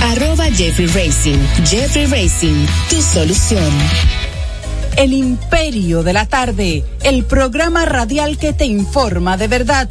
arroba Jeffrey Racing. Jeffrey Racing, tu solución. El Imperio de la Tarde, el programa radial que te informa de verdad.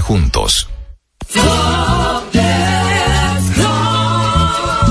juntos.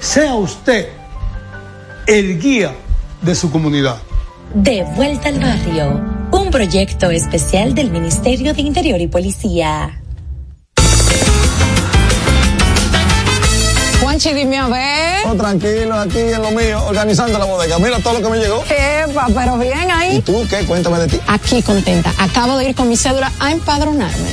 Sea usted el guía de su comunidad. De vuelta al barrio, un proyecto especial del Ministerio de Interior y Policía. Juanchi, dime a ver. Oh, tranquilo, aquí en lo mío, organizando la bodega. Mira todo lo que me llegó. Epa, pero bien ahí. ¿Y tú qué? Cuéntame de ti. Aquí contenta. Acabo de ir con mi cédula a empadronarme.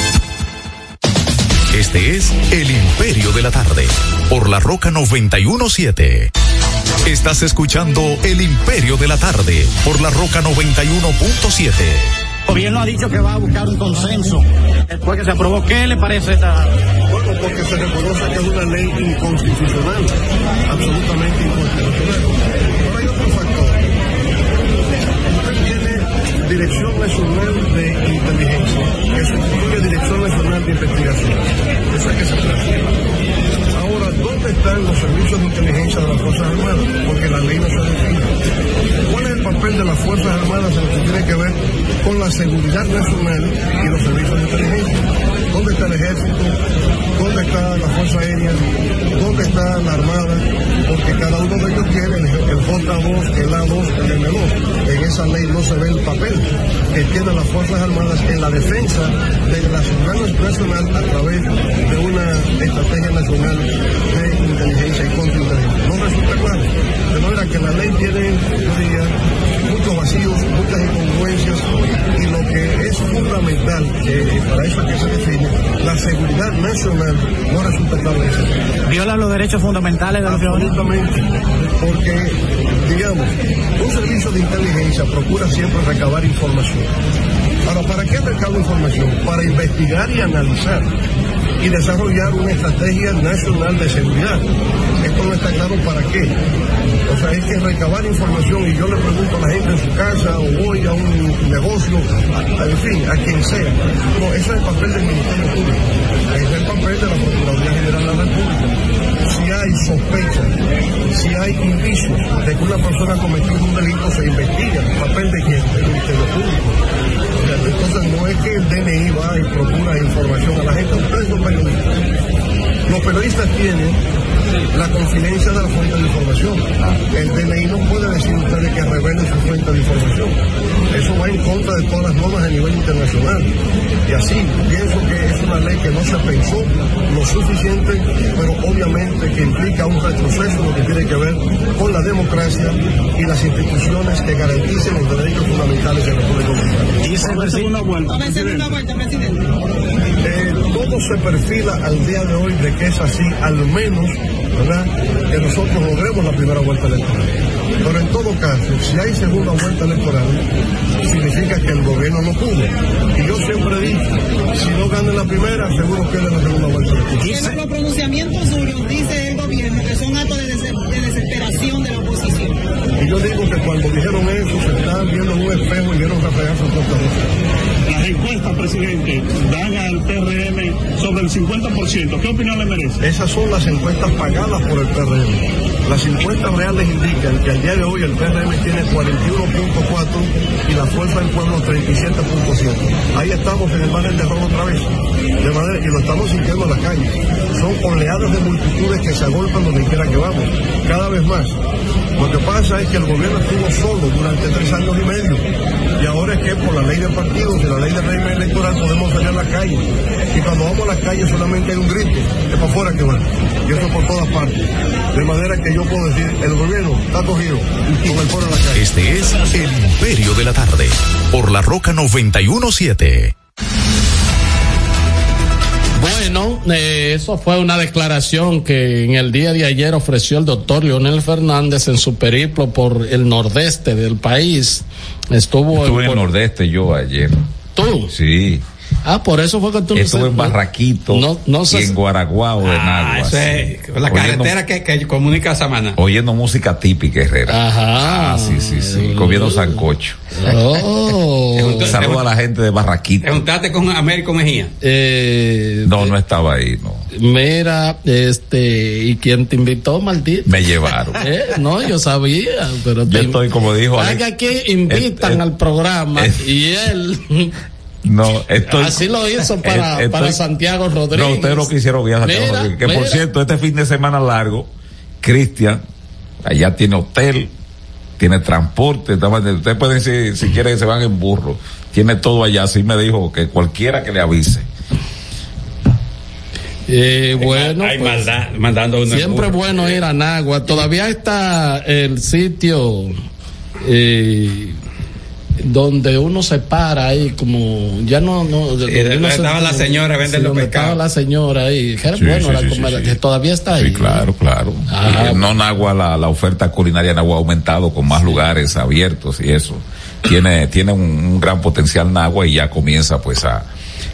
Este es El Imperio de la Tarde, por la Roca 917. Estás escuchando El Imperio de la Tarde, por la Roca 91.7. El gobierno ha dicho que va a buscar un consenso. Después que se aprobó, ¿qué le parece esta? Bueno, porque se reconoce que es una ley inconstitucional, absolutamente inconstitucional. Dirección Nacional de Inteligencia, que sustituye Dirección Nacional de Investigación. Esa que se transfiere. Ahora, ¿dónde están los servicios de inteligencia de las Fuerzas Armadas? Porque la ley no se define. ¿Cuál es el papel de las Fuerzas Armadas en lo que tiene que ver con la seguridad nacional y los servicios de inteligencia? ¿Dónde está el ejército? ¿Dónde está la Fuerza Aérea? ¿Dónde está la Armada? Porque cada uno de ellos tiene el, el J2, el A2, el M2. En esa ley no se ve el papel que tienen las Fuerzas Armadas en la defensa de la seguridad nacional a través de una estrategia nacional de inteligencia y contrainteligencia. No resulta claro. De manera que la ley tiene, yo diría, muchos vacíos, muchas incongruencias y lo que es fundamental, que para eso es que se define, la seguridad nacional no resulta eso. ¿Viola los derechos fundamentales de los ciudadanos? Absolutamente, porque, digamos, un servicio de inteligencia procura siempre recabar información. Ahora, ¿para qué recaba información? Para investigar y analizar y desarrollar una estrategia nacional de seguridad. Esto no está claro para qué. O sea, es que recabar información y yo le pregunto a la gente en su casa o voy a un negocio, a, en fin, a quien sea. No, ese es el papel del Ministerio Público, ese es el papel de la Procuraduría General de la República. Si hay sospechas, si hay indicios de que una persona ha cometido un delito, se investiga. ¿El papel de quién? Del Ministerio Público. Entonces no es que el DNI va y procura información a la gente, ustedes son periodistas. Los periodistas tienen confidencia de la fuente de información. El DNI no puede decir ustedes que revelen su fuente de información. Eso va en contra de todas las normas a nivel internacional. Y así, pienso que es una ley que no se pensó lo suficiente, pero obviamente que implica un retroceso lo que tiene que ver con la democracia y las instituciones que garanticen los derechos fundamentales de la República Dominicana. Y se segunda vuelta, presidente. Eh, todo se perfila al día de hoy de que es así, al menos, ¿verdad? Que nosotros logremos la primera vuelta electoral. Pero en todo caso, si hay segunda vuelta electoral, significa que el gobierno no pudo. Y yo siempre dicho, si no ganan la primera, seguro pierden la segunda vuelta electoral. Los pronunciamientos suyos, dice el gobierno, que son actos de, des- de desesperación de la yo digo que cuando dijeron eso, se estaban viendo en un espejo y vieron reflejar su propia voz. Las encuestas, presidente, dan al PRM sobre el 50%. ¿Qué opinión le merece? Esas son las encuestas pagadas por el PRM. Las encuestas reales indican que al día de hoy el PRM tiene 41.4 y la Fuerza del Pueblo 37.7. Ahí estamos en el margen de error otra vez. De manera que lo estamos sintiendo en la calle. Son oleadas de multitudes que se agolpan donde quiera que vamos. Cada vez más. Lo que pasa es que el gobierno estuvo solo durante tres años y medio. Y ahora es que por la ley de partidos y la ley de régimen electoral podemos salir a la calle. Y cuando vamos a la calle solamente hay un grito. Es para afuera que va. Y eso por todas partes. De manera que yo puedo decir, el gobierno está cogido con el pueblo en la calle. Este es El Imperio de la Tarde, por la Roca 917. Bueno, eh, eso fue una declaración que en el día de ayer ofreció el doctor Leonel Fernández en su periplo por el nordeste del país. Estuvo Estuve en el por- nordeste yo ayer. ¿Tú? Sí. Ah, por eso fue que tú Estuve en Barraquito No, no y en Guaraguao de Ah, es la Oyendo- carretera que, que comunica a Samaná. Oyendo música típica herrera. Ajá. Ah, sí, sí, sí. Comiendo sancocho. Oh. Saludo a la gente de Barraquito. Preguntaste con Américo Mejía. Eh, No, no estaba ahí, no. Mira, este, ¿y quién te invitó, maldito? Me llevaron. Eh, No, yo sabía, pero Yo te- estoy, como dijo Alex, que aquí invitan al programa y él No, estoy. así lo hizo para, Eh, estoy- para Santiago Rodríguez. No, ustedes lo que hicieron bien, Santiago Mira, Rodríguez. Que por cierto, este fin de semana largo, Cristian, allá tiene hotel, tiene transporte, ustedes pueden decir, si quieren, se van en burro. Tiene todo allá, así me dijo que cualquiera que le avise. Eh, bueno, Hay pues, maldad, mandando en siempre es bueno ir a Nagua. Todavía está el sitio eh, donde uno se para ahí, como ya no. no donde uno se- estaba la señora, vende los pescados. La señora ahí. Que era Sí, bueno sí, la sí, que sí. todavía está ahí. Sí, claro, claro. Ah, Eh, no Nagua, la, la oferta culinaria en Nagua ha aumentado con más lugares abiertos y eso. Tiene, tiene un, un gran potencial Nagua y ya comienza pues a,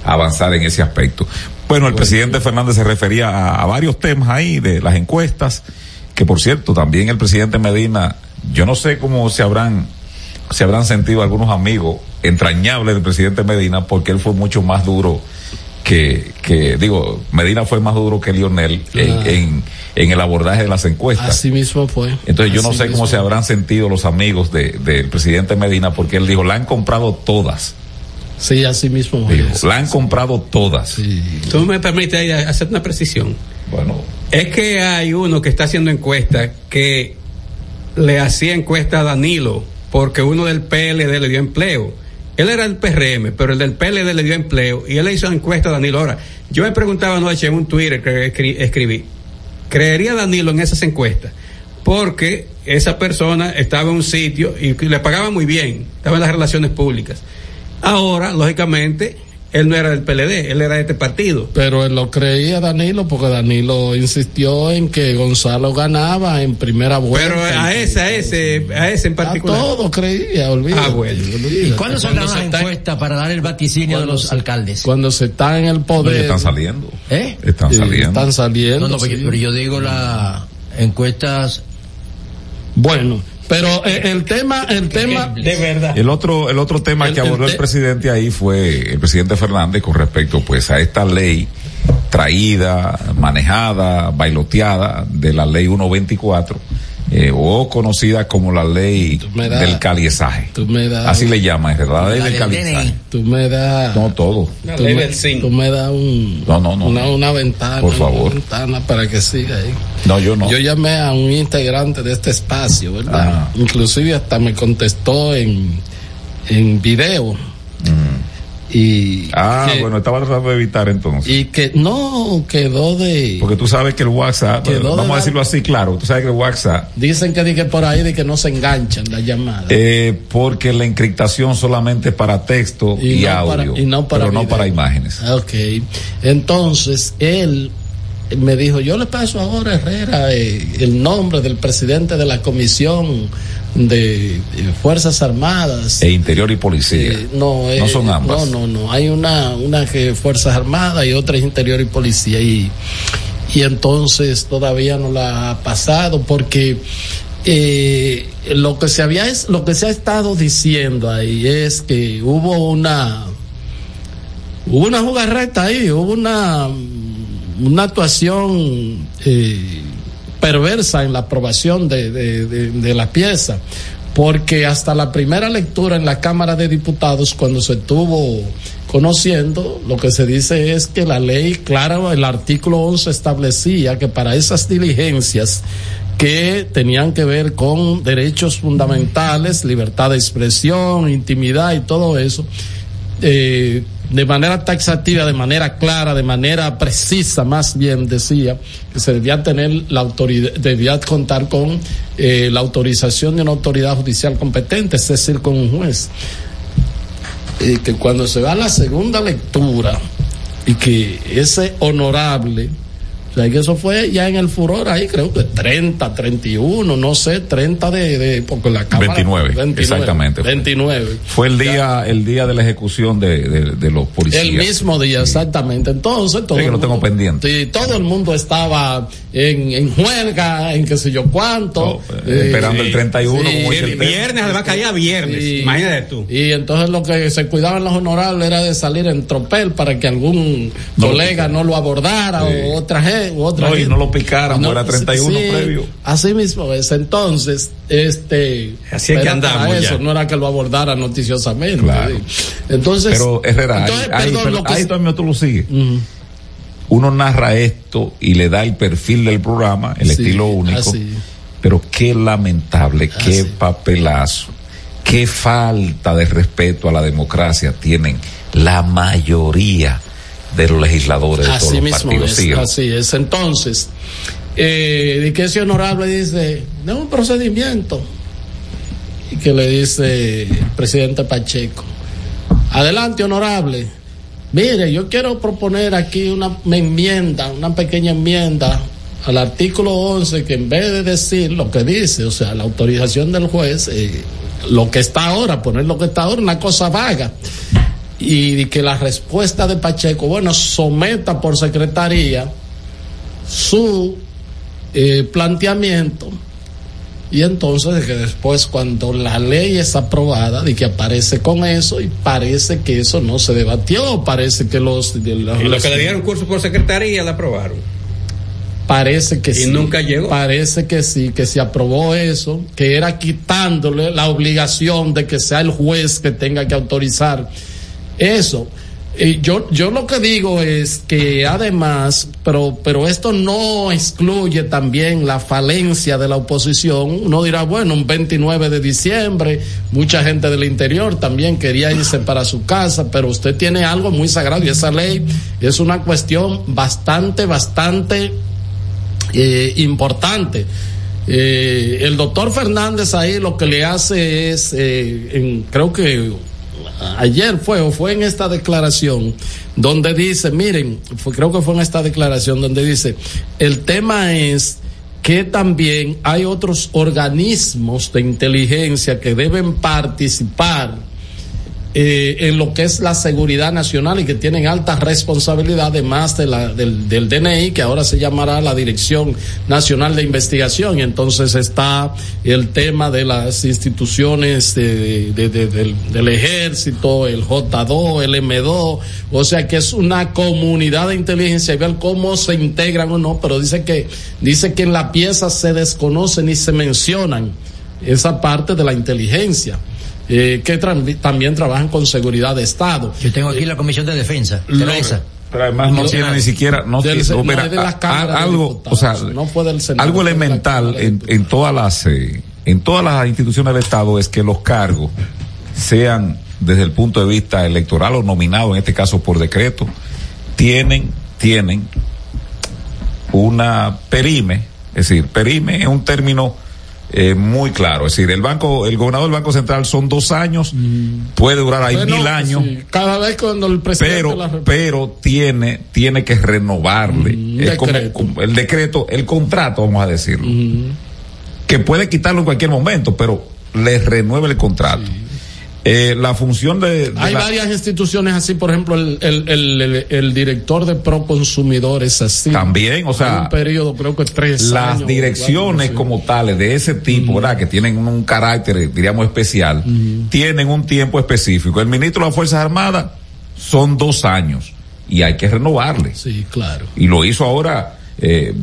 a avanzar en ese aspecto. Bueno, el presidente Fernández se refería a, a varios temas ahí de las encuestas, que por cierto, también el presidente Medina, yo no sé cómo se habrán, se habrán sentido algunos amigos entrañables del presidente Medina, porque él fue mucho más duro que, que digo, Medina fue más duro que Lionel en, en, en el abordaje de las encuestas. Así mismo fue. Entonces yo no sé cómo mismo. se habrán sentido los amigos de- del presidente Medina, porque él dijo, la han comprado todas. Sí, así mismo Dijo, es. la han comprado todas. Tú me permites hacer una precisión. Bueno, Es que hay uno que está haciendo encuestas que le hacía encuesta a Danilo porque uno del PLD le dio empleo. Él era el PRM, pero el del PLD le dio empleo y él le hizo encuesta a Danilo. Ahora, yo me preguntaba anoche en un Twitter que escri- escribí, ¿creería Danilo en esas encuestas? Porque esa persona estaba en un sitio y le pagaba muy bien, estaba en las relaciones públicas. Ahora, lógicamente, él no era del PLD, él era de este partido. Pero él lo creía Danilo porque Danilo insistió en que Gonzalo ganaba en primera vuelta. Pero a ese, a ese, a ese en A particular. todo creía, olvídate. Ah, bueno. olvídate. ¿Y cuándo las se está- encuestas para dar el vaticinio de los se- alcaldes? Cuando se está en el poder. están saliendo. ¿Eh? Están saliendo. Están saliendo. No, no, sí. pero yo digo las encuestas Bueno, pero eh, el tema, el tema. De verdad. El otro, el otro tema El- que el abordó el, te- presidente ahí fue el presidente Fernández con respecto pues a esta ley traída, manejada, bailoteada de la ley 124 eh, o conocida como la ley das- del caliezaje. Tú me das. Así le llaman, verdad, la ley del caliezaje. Tú me das. No todo. Tú me, tú me das un, No, no, no. una, una ventana. Por una favor. ventana para que siga ahí. No, yo no. Yo llamé a un integrante de este espacio, ¿verdad? Inclusive hasta me contestó en, en video. Y. Ah, que- bueno, estaba tratando de evitar entonces. y que no quedó de Porque tú sabes que el WhatsApp, vamos a decirlo así, claro, tú sabes que el WhatsApp, dicen que dije por ahí de que no se enganchan las llamadas. eh, porque la encriptación solamente para texto y, no audio, para- y no para pero no para imágenes. Ok. Entonces, él me dijo, yo le paso ahora, Herrera, eh, el nombre del presidente de la Comisión de, eh, Fuerzas Armadas. E interior y policía. Eh, no, eh, no son ambas. No, no, no. Hay una, una que es Fuerzas Armadas y otra es Interior y Policía. Y, y entonces todavía no la ha pasado porque eh, lo que se había es, lo que se ha estado diciendo ahí es que hubo una hubo una jugarreta ahí, hubo una una actuación eh, perversa en la aprobación de, de, la pieza, porque hasta la primera lectura en la Cámara de Diputados, cuando se estuvo conociendo, lo que se dice es que la ley, claro, el artículo 11 establecía que para esas diligencias que tenían que ver con derechos fundamentales, libertad de expresión, intimidad y todo eso, eh, de manera taxativa, de manera clara, de manera precisa, más bien decía que se debía tener la autoridad, debía contar con eh, la autorización de una autoridad judicial competente, es decir, con un juez. Eh, que cuando se va a la segunda lectura y que ese honorable, sea, que eso fue ya en el furor ahí, creo que 30, 31, no sé, 30 de, de porque la Cámara. 29, exactamente. 29. Fue el día, el día de la ejecución de, de- de los policías. El mismo día, exactamente. Entonces, todo, Sí, que lo tengo mundo, pendiente. sí, todo el mundo estaba en, en huelga, en qué sé yo cuánto. eh, esperando el 31, como dice el El tema. viernes, además caía viernes. Sí. Imagínate tú. Y entonces lo que se cuidaban los honorables era de salir en tropel para que algún No lo colega no lo abordara Sí. o otra gente. otra No, y gente. no lo picaran, No, era 31 sí, previo. Así mismo es. Entonces, este. Así es que andamos ya. No era que lo abordara noticiosamente. Claro. sí. Entonces. Pero Herrera, ahí, entonces, ahí, perdón, pero lo que ahí es- también tú lo sigues. Ujú. Uno narra esto y le da el perfil del programa, el Sí, estilo único. así. Pero qué lamentable, qué papelazo, qué falta de respeto a la democracia tienen la mayoría de los legisladores de todos Así los mismo partidos. es, así es. Entonces, eh, de que ese honorable dice, de un procedimiento. Y que le dice el presidente Pacheco, adelante honorable. Mire, yo quiero proponer aquí una enmienda, una pequeña enmienda al artículo 11 que en vez de decir lo que dice, o sea, la autorización del juez, eh, lo que está ahora, poner lo que está ahora, una cosa vaga y que la respuesta de Pacheco, bueno, someta por secretaría su eh, planteamiento y entonces de que después cuando la ley es aprobada de que aparece con eso y parece que eso no se debatió parece que los, de los- Y lo los- que le dieron curso por secretaría la aprobaron. parece que Y sí nunca llegó. parece que sí que se aprobó eso que era quitándole la obligación de que sea el juez que tenga que autorizar eso Y yo, yo lo que digo es que además, pero, pero esto no excluye también la falencia de la oposición. Uno dirá, bueno, un 29 de diciembre, mucha gente del interior también quería irse para su casa, pero usted tiene algo muy sagrado y esa ley es una cuestión bastante, bastante eh, importante. Eh, el doctor Fernández ahí lo que le hace es, eh, en, creo que ayer fue o fue en esta declaración donde dice, miren, fue, creo que fue en esta declaración donde dice, el tema es que también hay otros organismos de inteligencia que deben participar eh, en lo que es la seguridad nacional y que tienen alta responsabilidad, además de la, del, DNI, que ahora se llamará la Dirección Nacional de Investigación. Y entonces está el tema de las instituciones de- de- de- del, del ejército, el J2, el M2, o sea que es una comunidad de inteligencia y ver cómo se integran o no, pero dice que, dice que en la pieza se desconocen y se mencionan esa parte de la inteligencia. Eh, que tra- también trabajan con seguridad de Estado. Yo tengo aquí la Comisión de Defensa. Lo- ¿Será esa? Pero además no tiene ni siquiera, no, Del- tiene- no, de la a- algo, o sea, Diputados, no fue del Senado, algo de elemental en, en todas las, eh, en todas las instituciones del Estado es que los cargos sean desde el punto de vista electoral o nominado, en este caso por decreto, tienen, tienen una perime, es decir, perime es un término eh, muy claro, es decir, el banco, el gobernador del Banco Central son dos años, puede durar ahí Bueno, mil años, sí, cada vez cuando el presidente pero la pero tiene tiene que renovarle. Es como, decreto. como el decreto el contrato vamos a decirlo. Que puede quitarlo en cualquier momento pero le renueve el contrato Eh, la función de, de Hay la- varias instituciones así, por ejemplo, el, el, el, el- el director de Proconsumidores así. También, o sea, Hay un periodo, creo que tres las años, direcciones como tales de ese tipo, ¿verdad? Que tienen un carácter, diríamos, especial, tienen un tiempo específico. El ministro de las Fuerzas Armadas son dos años y hay que renovarle. Sí, claro. Y lo hizo ahora, eh,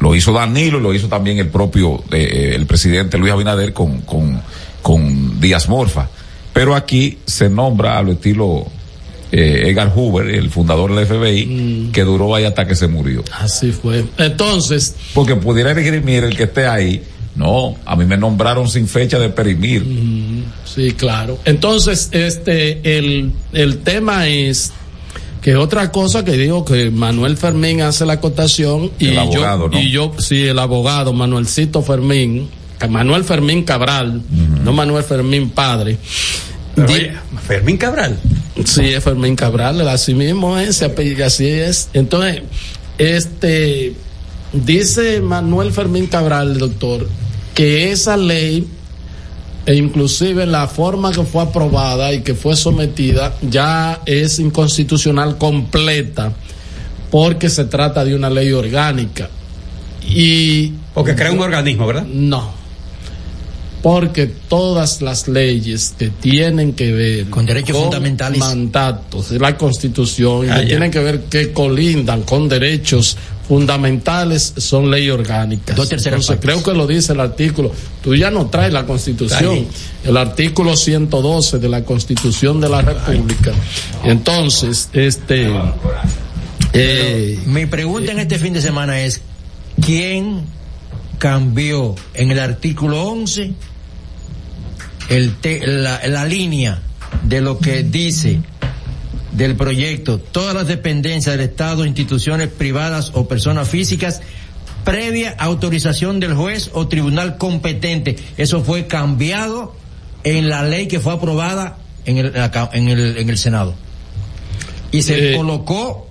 lo hizo Danilo y lo hizo también el propio, eh, el presidente Luis Abinader con, con, con Díaz Morfa. Pero aquí se nombra a lo estilo eh, Edgar Hoover, el fundador del FBI, que duró ahí hasta que se murió. Así fue. Entonces. Porque pudiera esgrimir el que esté ahí. No, a mí me nombraron sin fecha de perimir. Sí, claro. Entonces, este, el, el tema es que otra cosa que digo que Manuel Fermín hace la acotación y El abogado, yo, ¿no? y yo, sí, el abogado Manuelcito Fermín, Manuel Fermín Cabral, no Manuel Fermín padre. Fermín Cabral. Sí, es Fermín Cabral, así mismo es, así es. Entonces, este, dice Manuel Fermín Cabral, doctor, que esa ley, e inclusive la forma que fue aprobada y que fue sometida, ya es inconstitucional completa, porque se trata de una ley orgánica. Y. Porque crea un organismo, ¿verdad? No porque todas las leyes que tienen que ver Con derechos fundamentales. mandatos de la Constitución Ah, que ya. tienen que ver que colindan con derechos fundamentales son ley orgánicas. Dos terceras Entonces, creo que lo dice el artículo. Tú ya no traes la Constitución, Ahí. el artículo 112 de la Constitución de la República. Entonces, este eh, Mi pregunta en este fin de semana es, ¿quién cambió en el artículo 11 el te- la, la línea de lo que dice del proyecto, todas las dependencias del Estado, instituciones privadas o personas físicas, previa autorización del juez o tribunal competente. Eso fue cambiado en la ley que fue aprobada en el, en el, en el Senado. Y se Eh. colocó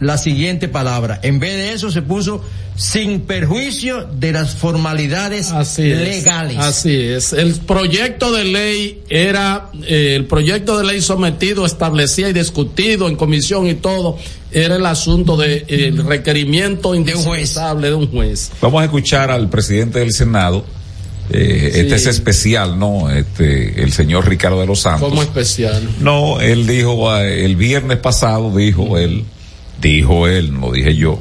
la siguiente palabra. En vez de eso se puso sin perjuicio de las formalidades Así es, legales. Así es. El proyecto de ley era, eh, el proyecto de ley sometido, establecía y discutido en comisión y todo, era el asunto de eh, el requerimiento indispensable de un juez. Vamos a escuchar al presidente del Senado. eh, Sí. Este es especial, ¿no? Este, el señor Ricardo de los Santos. Como especial. No, él dijo, eh, el viernes pasado dijo él, dijo él, no lo dije yo,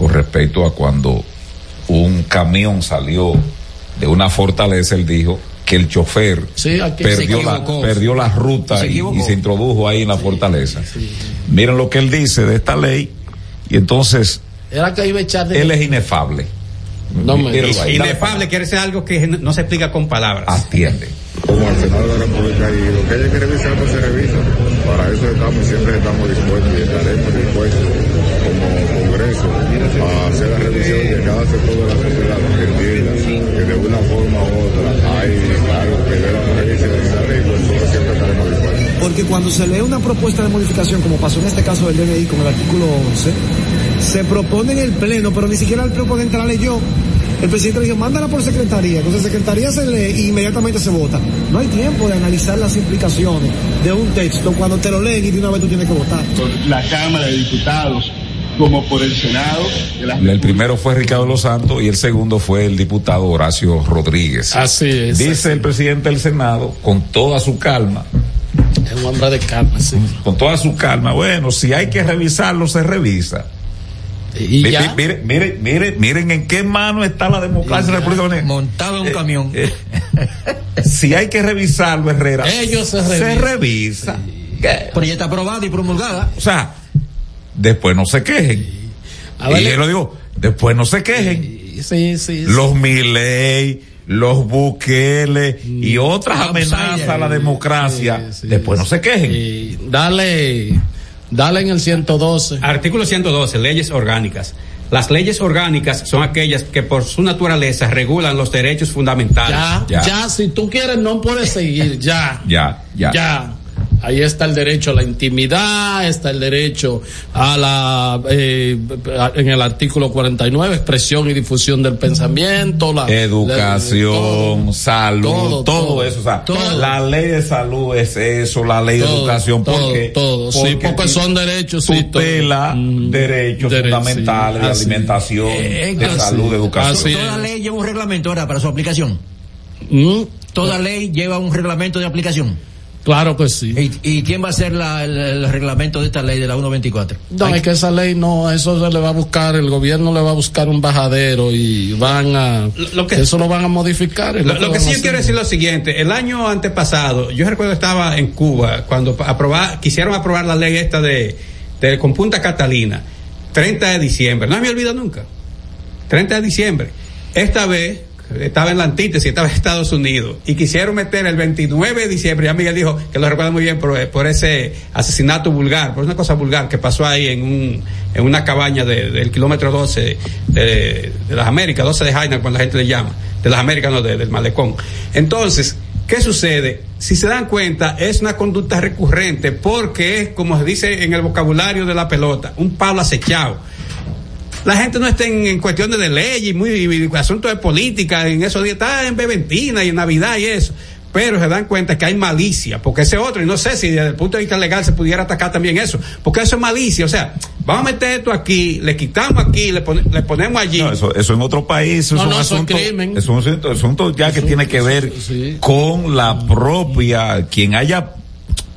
con respecto a cuando un camión salió de una fortaleza, él dijo que el chofer Sí, perdió, se la, perdió la ruta Se y, y se introdujo ahí en la fortaleza. Miren lo que él dice de esta ley y entonces Era que iba a echar de... él es inefable. No me- ahí, Inefable quiere decir algo que no se explica con palabras. Atiende. como al Senado de la República y lo que haya que revisar pues se revisa. Para eso estamos, siempre estamos dispuestos y estaremos dispuestos a hacer la revisión de cada sector de la sociedad que entienda que de una forma u otra hay algo que deba revisar en esa ley, nosotros siempre estaremos dispuestos. Porque cuando se lee una propuesta de modificación, como pasó en este caso del DNI con el artículo 11, se propone en el Pleno, pero ni siquiera el proponente la leyó. El presidente le dijo, mándala por secretaría. Entonces, secretaría se lee y inmediatamente se vota. No hay tiempo de analizar las implicaciones de un texto cuando te lo leen y de una vez tú tienes que votar. La Cámara de Diputados como por el Senado. El primero fue Ricardo Los Santos y el segundo fue el diputado Horacio Rodríguez. Así es. Dice así. el presidente del Senado con toda su calma. Es un hombre de calma, sí. Con toda su calma. Bueno, si hay que revisarlo, se revisa. Y Mi- ya. Miren, miren, miren, miren en qué mano está la democracia en la República Dominicana. Montado en un camión. Si hay que revisarlo, Herrera, Ellos se se revisan. revisa. ¿Qué? Pero ya está aprobada y promulgada. O sea, después no se quejen. A ver, y yo lo digo, después no se quejen. Sí, sí. sí. Los Milei, los Bukele y otras amenazas a la democracia, después no se quejen. Dale, dale en el 112. Artículo 112, leyes orgánicas. Las leyes orgánicas son aquellas que por su naturaleza regulan los derechos fundamentales. Ya, ya, si tú quieres no puedes seguir, ya. Ya, ya. Ya. Ahí está el derecho a la intimidad, está el derecho a la, eh, en el artículo 49, expresión y difusión del pensamiento, la Educación, la- salud, todo, todo, todo, eso. O sea, todo. la ley de salud es eso, la ley de educación, todo, porque, todo, sí, porque son derechos, sí, todo. tutela derechos Derecho, fundamentales sí, de así. alimentación, Eh, de así, salud, de educación. así Toda ley lleva un reglamento ahora para su aplicación. Mm, Toda ley lleva un reglamento de aplicación. Claro que sí. ¿Y, y quién va a hacer la- el, el reglamento de esta ley de la 124? No, es que esa ley no, eso se le va a buscar, el gobierno le va a buscar un bajadero y van a, Lo que- eso lo van a modificar. es Lo, lo que sí quiero decir es lo siguiente, el año antepasado, yo recuerdo estaba en Cuba cuando aprobar, quisieron aprobar la ley esta de, de con Punta Catalina, 30 de diciembre, no me olvido nunca, 30 de diciembre. Esta vez estaba en la antítesis, estaba en Estados Unidos y quisieron meter el 29 de diciembre, ya Miguel dijo que lo recuerda muy bien por, por ese asesinato vulgar, por una cosa vulgar que pasó ahí en un en una cabaña de- del kilómetro 12 de, las Américas, 12 de Jaina, cuando la gente le llama, de las Américas, no, de- del malecón. Entonces, ¿qué sucede? Si se dan cuenta, es una conducta recurrente porque es, como se dice en el vocabulario de la pelota, un palo acechado la gente no está en, en cuestiones de ley y muy y asuntos de política, en esos días está en Beventina y en Navidad y eso. Pero se dan cuenta que hay malicia, porque ese otro, y no sé si desde el punto de vista legal se pudiera atacar también eso, porque eso es malicia, o sea, vamos a meter esto aquí, le quitamos aquí, le, pone- le ponemos allí. No, eso, eso en otro país eso No, es un no, eso es asunto, crimen. es un asunto, asunto ya que tiene que ver con la propia, quien haya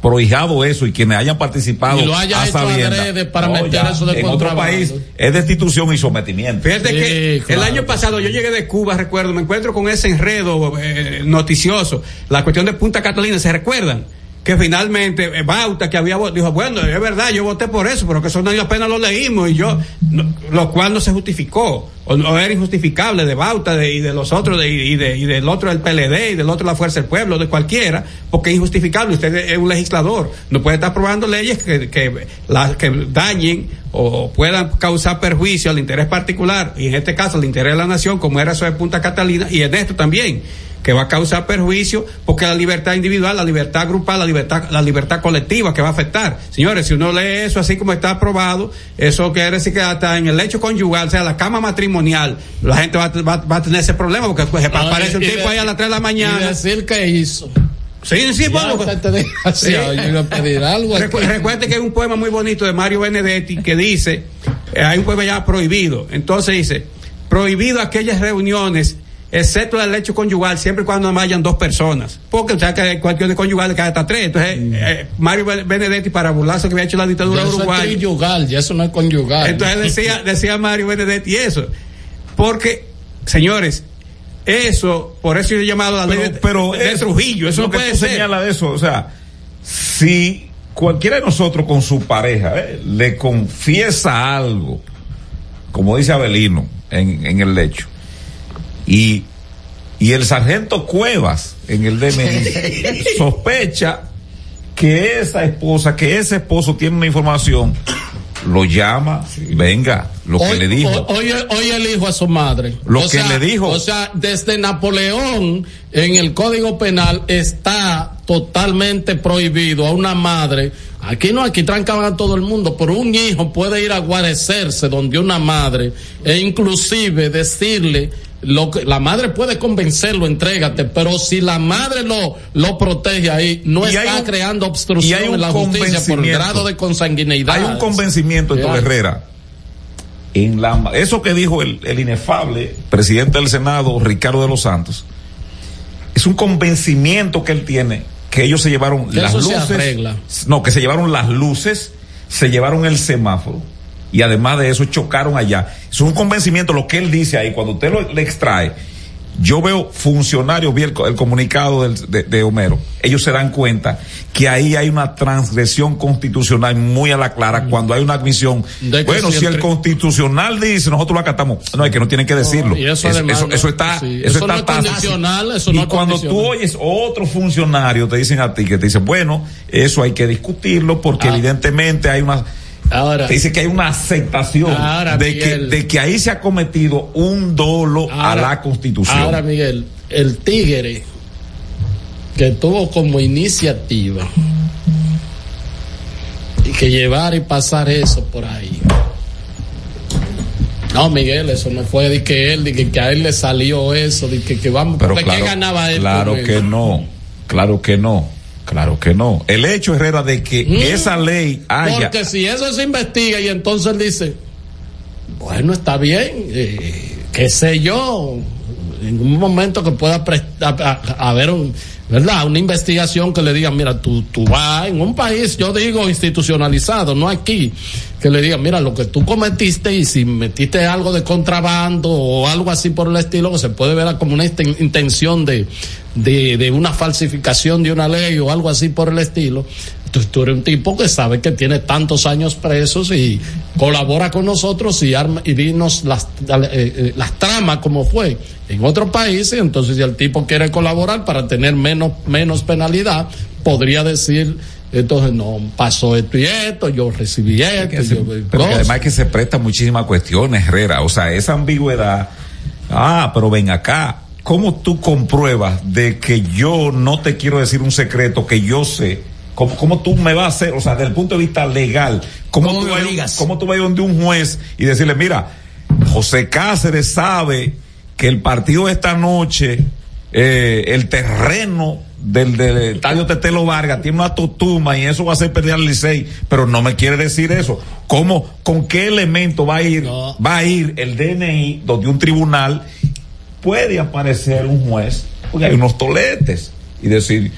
prohijado eso y quienes hayan participado Y lo haya a hecho sabiendas. adrede para meter ya, eso de en otro país es destitución y sometimiento. Fíjate Sí, que claro. el año pasado yo llegué de Cuba, recuerdo, me encuentro con ese enredo eh, noticioso, la cuestión de Punta Catalina, ¿se recuerdan? Que finalmente eh, Bauta, que había dijo, bueno, es verdad, yo voté por eso, pero que eso no apenas lo leímos y yo, no- lo cual no se justificó, o, o era injustificable de Bauta de- y de los otros, de, y, de, y del otro del PLD y del otro la Fuerza del Pueblo, de cualquiera, porque es injustificable, usted es un legislador, no puede estar aprobando leyes que, que, las que dañen o puedan causar perjuicio al interés particular, y en este caso al interés de la nación, como era eso de Punta Catalina, y en esto también, que va a causar perjuicio, porque la libertad individual, la libertad grupal, la libertad, la libertad colectiva que va a afectar. Señores, si uno lee eso así como está aprobado, eso quiere decir que hasta en el hecho conyugal, o sea, la cama matrimonial, la gente va, a- va- va a tener ese problema, porque pues, No, aparece un y- y tipo de- ahí a las 3 de la Y mañana. decir que hizo. Sí, sí, bueno. Sí. yo iba a pedir algo aquí. Recu- Recuerde que hay un poema muy bonito de Mario Benedetti que dice, eh, hay un poema ya prohibido, entonces dice, prohibido aquellas reuniones, excepto el hecho conyugal, siempre y cuando no vayan dos personas, porque o sea que cualquier de conyugal cae hasta tres, entonces eh, Mario Ben- Benedetti para burlarse que había hecho la dictadura Ya eso es uruguaya. triyugal, ya eso no es conyugal. Entonces decía, decía Mario Benedetti eso. Porque, señores, eso, por eso yo he llamado la ley de, pero de es- Trujillo, eso lo no que puede tú ser. señalas de eso, o sea, si cualquiera de nosotros con su pareja eh, le confiesa algo, como dice Abelino en, en el lecho, y, y el sargento Cuevas en el DMI sospecha que esa esposa, que ese esposo tiene una información, lo llama, venga, lo que le dijo. ho- Hoy, hoy el hijo a su madre. Lo que le dijo. O sea, desde Napoleón en el Código Penal está totalmente prohibido a una madre. Aquí no, aquí trancaban a todo el mundo, pero un hijo puede ir a guarecerse donde una madre e inclusive decirle lo que, la madre puede convencerlo, entrégate, pero si la madre lo, lo protege ahí, no Y está un- creando y obstrucción hay un en la justicia por grado de consanguineidad. Hay un convencimiento, Héctor. Herrera. En la, eso que dijo el, el inefable presidente del Senado, Ricardo de los Santos, es un convencimiento que él tiene que ellos se llevaron Que las se luces. No, que se llevaron las luces, se llevaron el semáforo y además de eso chocaron allá. Es un convencimiento lo que él dice ahí, cuando usted lo, le extrae. Yo veo funcionarios, vi el, co- el comunicado del- de, de Homero, ellos se dan cuenta que ahí hay una transgresión constitucional muy a la clara cuando hay una admisión. Bueno, si el constitucional dice, nosotros lo acatamos. No, es que no tienen que decirlo. y eso Es- además eso, no- eso está, sí, eso eso no está es tácito. condicional, eso y no cuando tú oyes otro funcionario te dicen a ti que te dicen, bueno, eso hay que discutirlo porque Ah. evidentemente hay una Ahora, dice que hay una aceptación Ahora, de que, de que ahí se ha cometido un dolo a la constitución. Ahora, Miguel, el tigre que tuvo como iniciativa y que llevar y pasar eso por ahí. No, Miguel, eso no fue de que él, de que, que a él le salió eso, de que, que vamos, Pero claro, ¿qué ganaba él? claro que no, claro que no, claro que no. El hecho, Herrera, de que Mm. esa ley haya... Porque si eso se investiga y entonces dice, bueno, está bien, eh, qué sé yo, en un momento que pueda prestar, un, ¿verdad? Una investigación que le diga, mira, tú, tú vas en un país, yo digo institucionalizado, no aquí, que le diga, mira, lo que tú cometiste y si metiste algo de contrabando o algo así por el estilo, que se puede ver como una inten- intención de, de una falsificación de una ley o algo así por el estilo. Entonces tú eres un tipo que sabe que tiene tantos años presos y colabora con nosotros y arma y dinos las, eh, eh, las tramas como fue en otro país y entonces si el tipo quiere colaborar para tener menos, menos penalidad, podría decir, entonces no, pasó esto y esto, yo recibí esto, que se- yo- pero que además que se presta muchísimas cuestiones, Herrera. O sea, esa ambigüedad. Ah, pero ven acá. ¿Cómo tú compruebas de que yo no te quiero decir un secreto que yo sé? ¿Cómo, cómo tú me vas a hacer? O sea, desde el punto de vista legal, ¿cómo, ¿Cómo tú, vas, a ir- obligas? cómo tú vas a ir donde un juez y decirle, mira, José Cáceres sabe que el partido de esta noche, eh, el terreno del, del estadio Tetelo Vargas tiene una totuma y eso va a hacer perder al Licey, pero no me quiere decir eso. ¿Cómo, con qué elemento va a ir, va a ir el DNI donde un tribunal puede aparecer un juez, porque hay unos toletes y decir,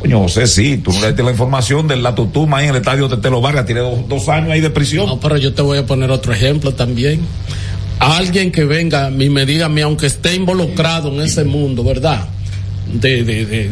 coño José, sí, tú no le diste la información de la totuma ahí en el estadio Tetelo Vargas, tiene dos, dos años ahí de prisión. No, pero yo te voy a poner otro ejemplo también. Alguien que venga y me diga a mí, aunque esté involucrado en ese mundo, ¿verdad? De, de, de,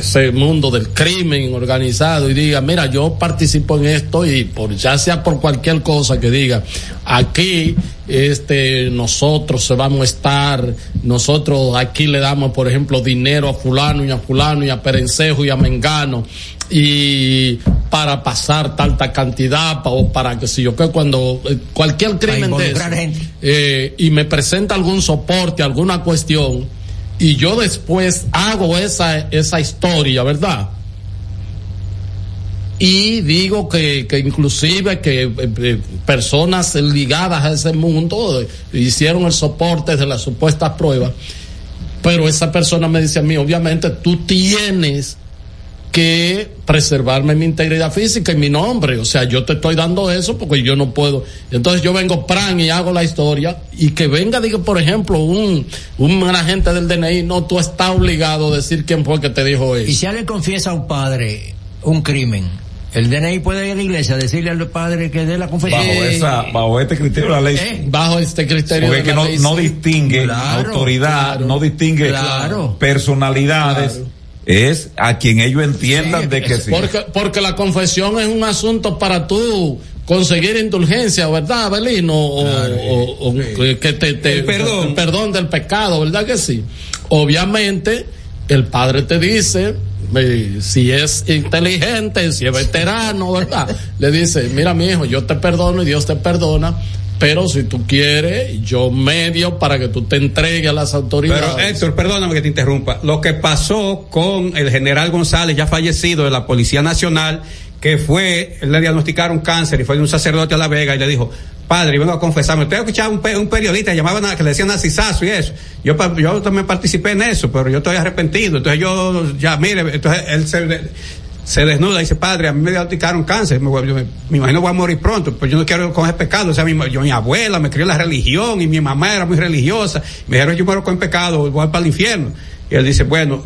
ese mundo del crimen organizado y diga, mira, yo participo en esto y por ya sea por cualquier cosa que diga, aquí este nosotros se vamos a estar, nosotros aquí le damos, por ejemplo, dinero a fulano y a fulano y a Perencejo y a Mengano y para pasar tanta cantidad o para que si yo que cuando eh, cualquier crimen de eso, eh, y me presenta algún soporte, alguna cuestión y yo después hago esa esa historia, ¿verdad? y digo que, que inclusive que eh, eh, personas ligadas a ese mundo hicieron el soporte de las supuestas pruebas, pero esa persona me dice a mí, obviamente tú tienes que preservarme mi integridad física y mi nombre, o sea, yo te estoy dando eso porque yo no puedo. Entonces yo vengo pran y hago la historia y que venga, diga, por ejemplo, un, un agente del DNI, no, tú estás obligado a decir quién fue que te dijo eso. Y si alguien confiesa a un padre un crimen, el DNI puede ir a la iglesia a decirle al padre que dé la confesión. Bajo esa, bajo este criterio de la ley. ¿Eh? bajo este criterio Porque de es que la no, ley, no distingue Claro, autoridad, claro, no distingue claro. personalidades. Es a quien ellos entiendan de que sí. Porque, porque la confesión es un asunto para tú conseguir indulgencia, ¿verdad, Abelino? O, o- o que te, te- El perdón. el perdón del pecado, ¿verdad que sí? Obviamente, el padre te dice, eh, si es inteligente, si es veterano, ¿verdad? Le dice, mira mi hijo, yo te perdono y Dios te perdona, pero si tú quieres, yo medio para que tú te entregues a las autoridades. Pero Héctor, perdóname que te interrumpa. Lo que pasó con el general González, ya fallecido de la Policía Nacional, que fue, le diagnosticaron cáncer y fue un sacerdote a La Vega y le dijo, padre, vengo a confesarme. Usted escuchaba un, un periodista llamaban a, que le decían nacisazo y eso. Yo, yo también participé en eso, pero yo estoy arrepentido. Entonces yo, ya, mire, entonces él se, se desnuda y dice, padre, a mí me diagnosticaron cáncer, me, me, me imagino voy a morir pronto, pero yo no quiero coger pecado. O sea, mi, yo, mi abuela me crió la religión y mi mamá era muy religiosa. Me dijeron, yo muero con pecado, voy para el infierno. Y él dice, bueno,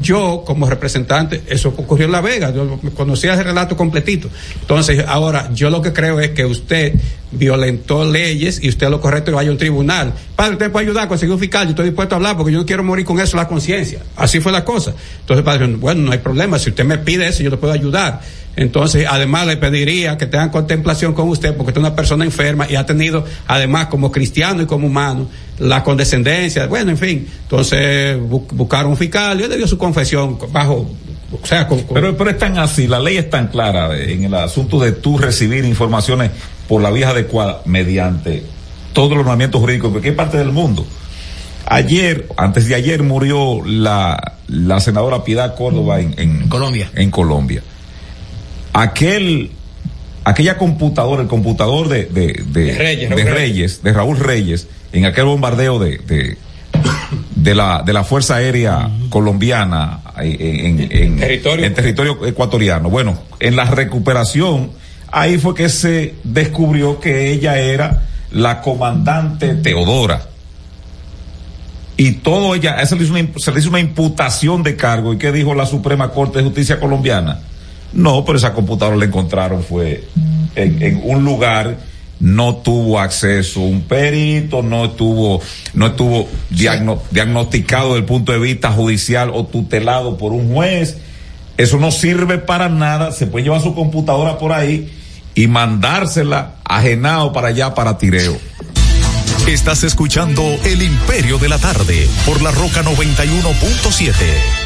yo como representante, eso ocurrió en La Vega, yo conocía ese relato completito. Entonces, ahora, yo lo que creo es que usted violentó leyes y usted lo correcto que vaya a un tribunal. Padre, usted puede ayudar a conseguir un fiscal, yo estoy dispuesto a hablar porque yo no quiero morir con eso la conciencia. Así fue la cosa. Entonces, padre, bueno, no hay problema, si usted me pide eso, yo le puedo ayudar. Entonces, además le pediría que tengan contemplación con usted, porque usted es una persona enferma y ha tenido, además, como cristiano y como humano, la condescendencia. Bueno, en fin. Entonces, bu buscaron un fiscal le dio su confesión bajo. O sea, con, con... Pero, pero es tan así, la ley es tan clara en el asunto de tú recibir informaciones por la vía adecuada mediante todos los ordenamientos jurídicos de cualquier parte del mundo. Ayer, antes de ayer, murió la, la senadora Piedad Córdoba en, en Colombia. En Colombia aquel aquella computadora, el computador de, de, de, de Reyes, de, Raúl Reyes, de Raúl Reyes, en aquel bombardeo de, de, la, de la Fuerza Aérea Colombiana en, en, en, territorio. en territorio ecuatoriano. Bueno, en la recuperación, ahí fue que se descubrió que ella era la comandante Teodora. Y todo ella, se le, hizo una, se le hizo una imputación de cargo. ¿Y qué dijo la Suprema Corte de Justicia colombiana? No, pero esa computadora la encontraron fue en, en, un lugar, no tuvo acceso un perito, no estuvo, no estuvo diagno, diagnosticado desde el punto de vista judicial o tutelado por un juez. Eso no sirve para nada, se puede llevar su computadora por ahí y mandársela ajenado para allá para tireo. Estás escuchando El Imperio de la Tarde por la Roca 91.7.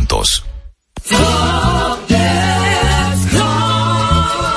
juntos.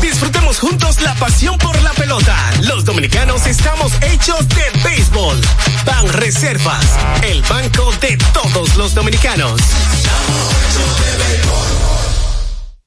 Disfrutemos juntos la pasión por la pelota. Los dominicanos estamos hechos de béisbol. Ban Reservas, el banco de todos los dominicanos.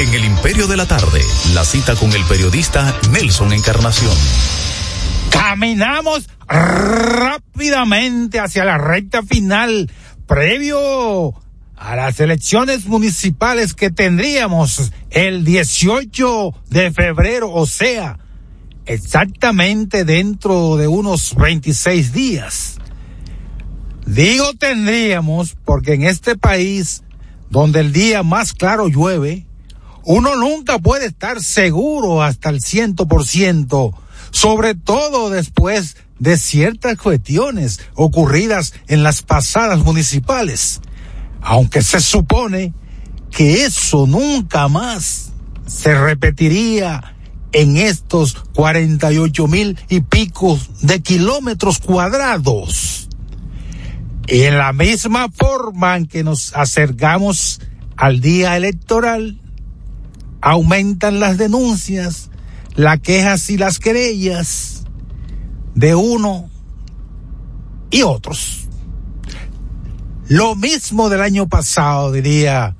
En El Imperio de la Tarde, la cita con el periodista Nelson Encarnación. Caminamos rápidamente hacia la recta final, previo a las elecciones municipales que tendríamos el 18 de febrero, o sea, exactamente dentro de unos 26 días. Digo tendríamos porque en este país, donde el día más claro llueve, uno nunca puede estar seguro hasta el ciento por ciento, sobre todo después de ciertas cuestiones ocurridas en las pasadas municipales, aunque se supone que eso nunca más se repetiría en estos 48 mil y pico de kilómetros cuadrados. Y en la misma forma en que nos acercamos al día electoral, aumentan las denuncias, las quejas y las querellas de uno y otros. Lo mismo del año pasado, diría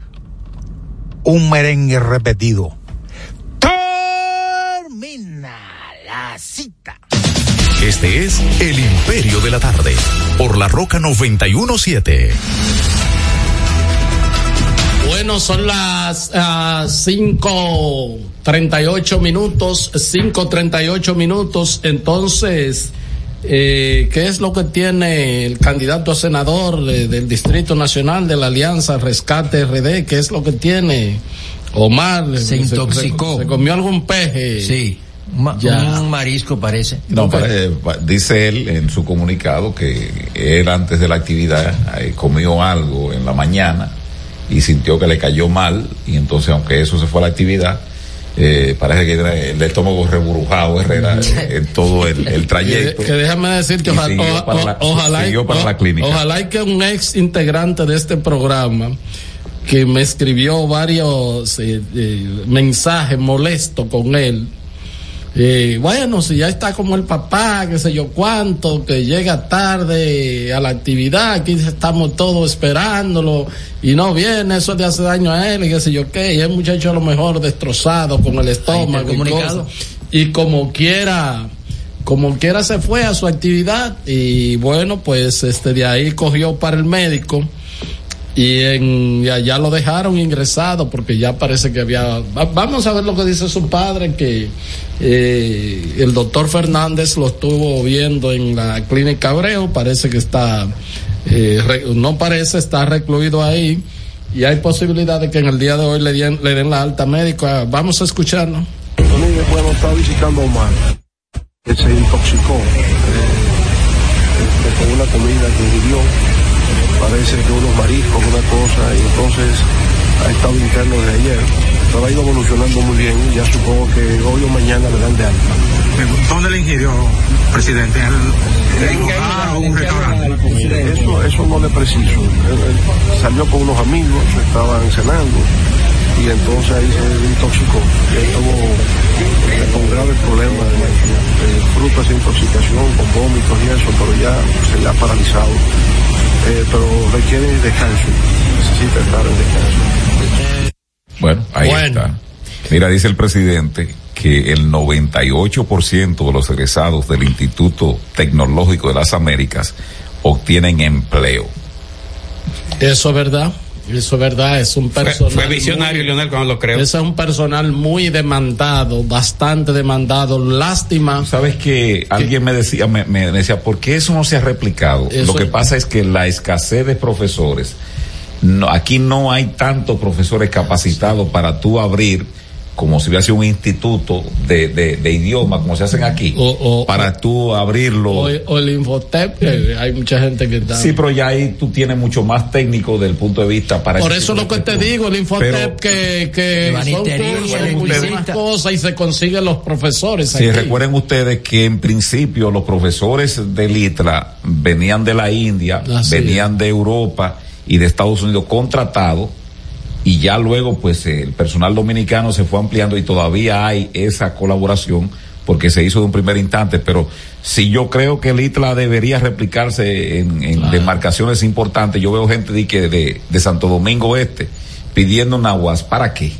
un merengue repetido. Termina la cita. Este es El Imperio de la Tarde, por la Roca 917. Bueno, son las uh, 5.38 minutos, 5.38 minutos. Entonces, eh, ¿qué es lo que tiene el candidato a senador de, del Distrito Nacional de la Alianza Rescate RD? ¿Qué es lo que tiene Omar? Se intoxicó. Se, se comió algún peje. Sí. Ma Ya. Un marisco parece. No, pare- pa- dice él en su comunicado que él antes de la actividad eh, comió algo en la mañana y sintió que le cayó mal y entonces aunque eso se fue a la actividad, eh, parece que el estómago reburujado Herrera en todo el, trayecto. que déjame decirte, Y para la- ojalá, y- siguió para la clínica. ojalá y que un ex integrante de este programa que me escribió varios eh, eh, mensajes molestos con él. Eh, bueno, si ya está como el papá, que sé yo cuánto, que llega tarde a la actividad, aquí estamos todos esperándolo y no viene, eso le hace daño a él y qué sé yo qué, y el muchacho a lo mejor destrozado con el estómago y cosas. Y como quiera, como quiera se fue a su actividad y bueno, pues este de ahí cogió para el médico y en allá lo dejaron ingresado porque ya parece que había va- vamos a ver lo que dice su padre que eh, el doctor Fernández lo estuvo viendo en la clínica Abreu parece que está eh, no parece está recluido ahí y hay posibilidad de que en el día de hoy le den, le den la alta médica vamos a escucharnos Mire, bueno, estaba visitando a Omar, que se intoxicó eh, con una comida que ingirió, parece que unos mariscos, una cosa, y entonces ha estado interno desde ayer, pero ha ido evolucionando muy bien ya supongo que hoy o mañana le dan de alta. ¿Dónde le ingirió, presidente? ¿En un lugar o un restaurante? Eso, eso no le preciso. Él- él salió con unos amigos, estaban cenando y entonces ahí se intoxicó y ahí tuvo con graves problemas de, fruto de esa intoxicación, con vómitos y eso, pero ya se le ha paralizado. Eh, pero requiere descanso, necesita estar en descanso. Bueno, ahí está. Mira, dice el presidente que el 98% de los egresados del Instituto Tecnológico de las Américas obtienen empleo. Eso es verdad. Eso es verdad, es un personal. Fue, visionario, muy, Leonel, cuando lo creo. Ese es un personal muy demandado, bastante demandado. Lástima. Sabes que alguien me decía, me, me, decía, ¿por qué eso no se ha replicado? Eso lo que pasa es que la escasez de profesores, no, aquí no hay tantos profesores capacitados para tú abrir como si hubiese un instituto de, de, de idioma, como se hacen aquí, o, o, para tú abrirlo. O, o, el Infotep, que hay mucha gente que está. Sí, pero ya ahí tú tienes mucho más técnico del punto de vista para Por eso lo que te digo, el Infotep, pero, que, que son cosas y se consiguen los profesores. Sí, aquí. recuerden ustedes que en principio los profesores de Litra venían de la India, Así venían es. de Europa y de Estados Unidos contratados y ya luego pues el personal dominicano se fue ampliando y todavía hay esa colaboración porque se hizo de un primer instante, pero si yo creo que el ITLA debería replicarse en, en claro. demarcaciones importantes, yo veo gente de, de Santo Domingo Este pidiendo nahuas, ¿para qué?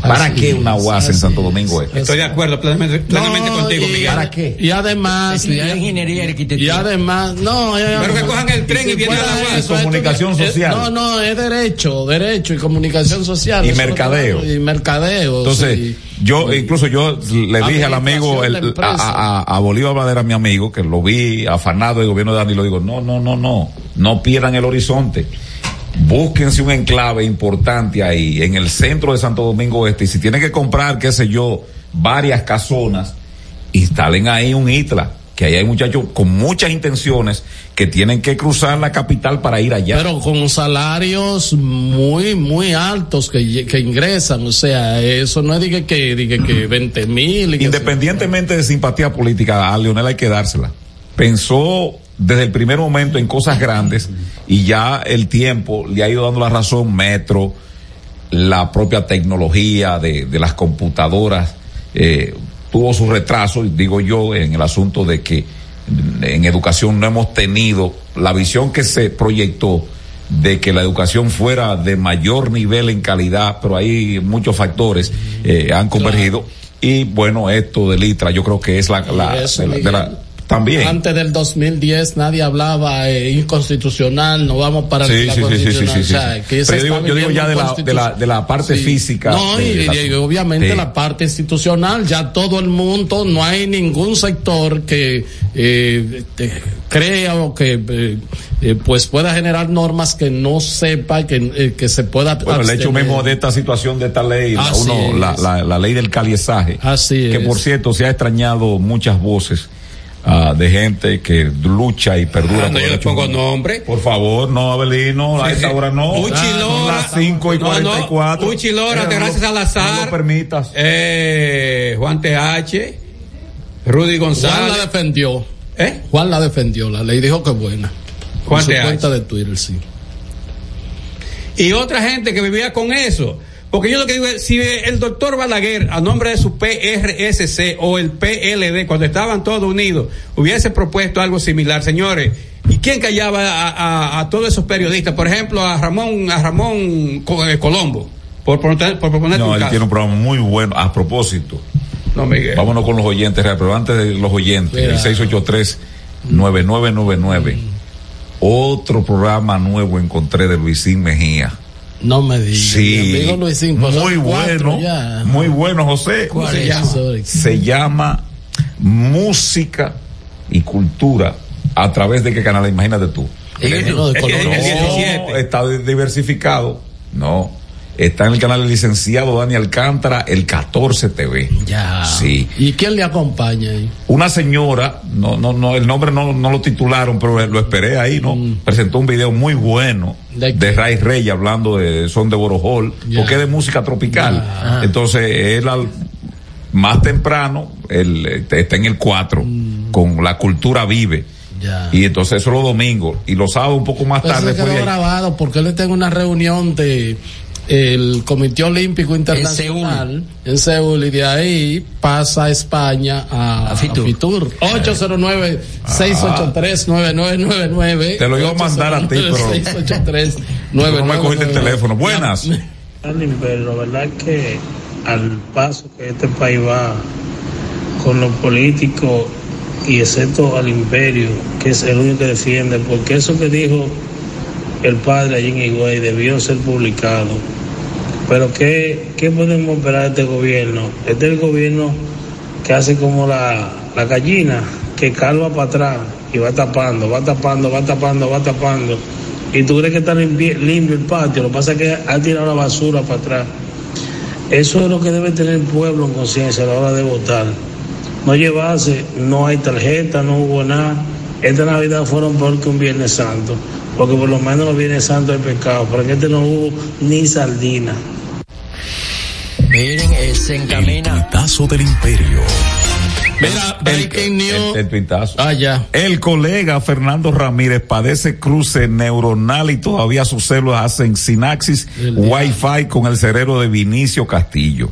¿Para así qué una UAS en Santo Domingo Este? Estoy de acuerdo plenamente, plenamente no, contigo, y, Miguel. ¿Para qué? Y además. Estudiar ingeniería y arquitectura. Y además, no. Ya, Pero que cojan el tren y, y vienen a la UAS. Comunicación es, social. No, no, es derecho, derecho y comunicación social. Y mercadeo. Y mercadeo. Entonces, sí. yo incluso yo le dije al amigo, el, a, a, a, Bolívar Badera, mi amigo, que lo vi afanado del gobierno de Dani, lo digo, no, no, no, no, no pierdan el horizonte búsquense un enclave importante ahí, en el centro de Santo Domingo Este, y si tienen que comprar, qué sé yo, varias casonas, instalen ahí un ITLA, que ahí hay muchachos con muchas intenciones que tienen que cruzar la capital para ir allá. Pero con salarios muy, muy altos que, que ingresan, o sea, eso no es de que, de que 20 mil. Independientemente de simpatía política, a Leonel hay que dársela. Pensó desde el primer momento en cosas grandes y ya el tiempo le ha ido dando la razón, Metro, la propia tecnología de, de las computadoras, eh, tuvo su retraso, digo yo, en el asunto de que en educación no hemos tenido la visión que se proyectó de que la educación fuera de mayor nivel en calidad, pero hay muchos factores eh, han convergido. Claro. Y bueno, esto de Litra, yo creo que es la, la, eso, de la, de la también. Antes del 2010 nadie hablaba eh, inconstitucional, no vamos para sí, la sí, constitucional. Sí, o sea, que Pero yo digo, yo digo ya de la, de la, de la parte física. No, de, y, la, y, obviamente la parte institucional, ya todo el mundo, no hay ningún sector que eh, crea o que eh, pues pueda generar normas que no sepa que, eh, que se pueda bueno el hecho mismo de esta situación de esta ley la, uno, la, la, ley del caliezaje Así que es. por cierto se ha extrañado muchas voces Uh, de gente que lucha y perdura. Ah, no, yo le pongo nombre. Por favor, no, Abelino, sí, a esta hora no. Uchilora. las 5 y 44. No, Uchilora, eh, te gracias no, al azar. No lo permitas. Eh, Juan TH, Rudy González. Juan la defendió. ¿Eh? Juan la defendió, la ley dijo que buena. Juan en su TH. cuenta de Twitter, sí. Y otra gente que vivía con eso. Porque yo lo que digo es, si el doctor Balaguer, a nombre de su PRSC o el PLD, cuando estaban todos unidos, hubiese propuesto algo similar, señores, ¿y quién callaba a, a, a todos esos periodistas? Por ejemplo, a Ramón, a Ramón Colombo, por, por, por proponer No, un él caso. tiene un programa muy bueno. A propósito, no, Miguel. vámonos con los oyentes, pero antes de los oyentes, Mira. el 683-9999. Mm. Otro programa nuevo encontré de Luisín Mejía. No me digas. Sí. Luisín, muy bueno. Ya. Muy bueno, José. ¿Cuál se, es? llama? se llama Música y Cultura. ¿A través de qué canal? Imagínate tú. El, no, el, no, está diversificado. No. Está en el canal del licenciado Dani Alcántara, el 14 TV. Ya. Sí. ¿Y quién le acompaña ahí? Una señora, no, no, no, el nombre no, no lo titularon, pero lo esperé ahí, ¿no? Mm. Presentó un video muy bueno de, de Ray Rey hablando de son de Borojol, ya. porque es de música tropical. Ya. Entonces, él al, más temprano, él está en el 4, mm. con la cultura vive. Ya. Y entonces eso los domingos. Y los sábados un poco más tarde. Se quedó grabado porque él está en una reunión de el Comité Olímpico Internacional en Seúl, y de ahí pasa a España a, a Fitur. 809-683-9999. Te lo iba a mandar a ti, pero 683 no me cogiste el teléfono. Buenas. La verdad que al paso que este país va con los políticos y excepto al imperio, que es el único que defiende, porque eso que dijo el padre allí en Higüey debió ser publicado. Pero ¿qué, qué podemos esperar de este gobierno? Este es el gobierno que hace como la, la gallina, que calva para atrás y va tapando, va tapando, va tapando, va tapando. Y tú crees que está limpio, el patio, lo que pasa es que ha tirado la basura para atrás. Eso es lo que debe tener el pueblo en conciencia a la hora de votar. No llevarse, no hay tarjeta, no hubo nada. Esta Navidad fueron peor que un Viernes Santo, porque por lo menos los Viernes Santos hay pecado, pero en este no hubo ni sardina. Miren, eh, se encamina. El tuitazo del imperio. Mira, breaking news. El, el tuitazo. Ah, ya. El colega Fernando Ramírez padece cruce neuronal y todavía sus células hacen sinapsis Wi-Fi con el cerebro de Vinicio Castillo.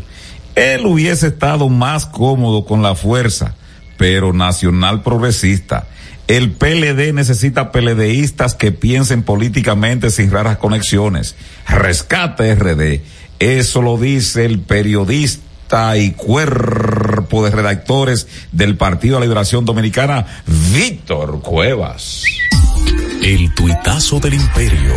Él hubiese estado más cómodo con la fuerza, pero nacional progresista. El PLD necesita PLDistas que piensen políticamente sin raras conexiones. Rescate RD. Eso lo dice el periodista y cuerpo de redactores del Partido de Liberación Dominicana, Víctor Cuevas. El tuitazo del imperio.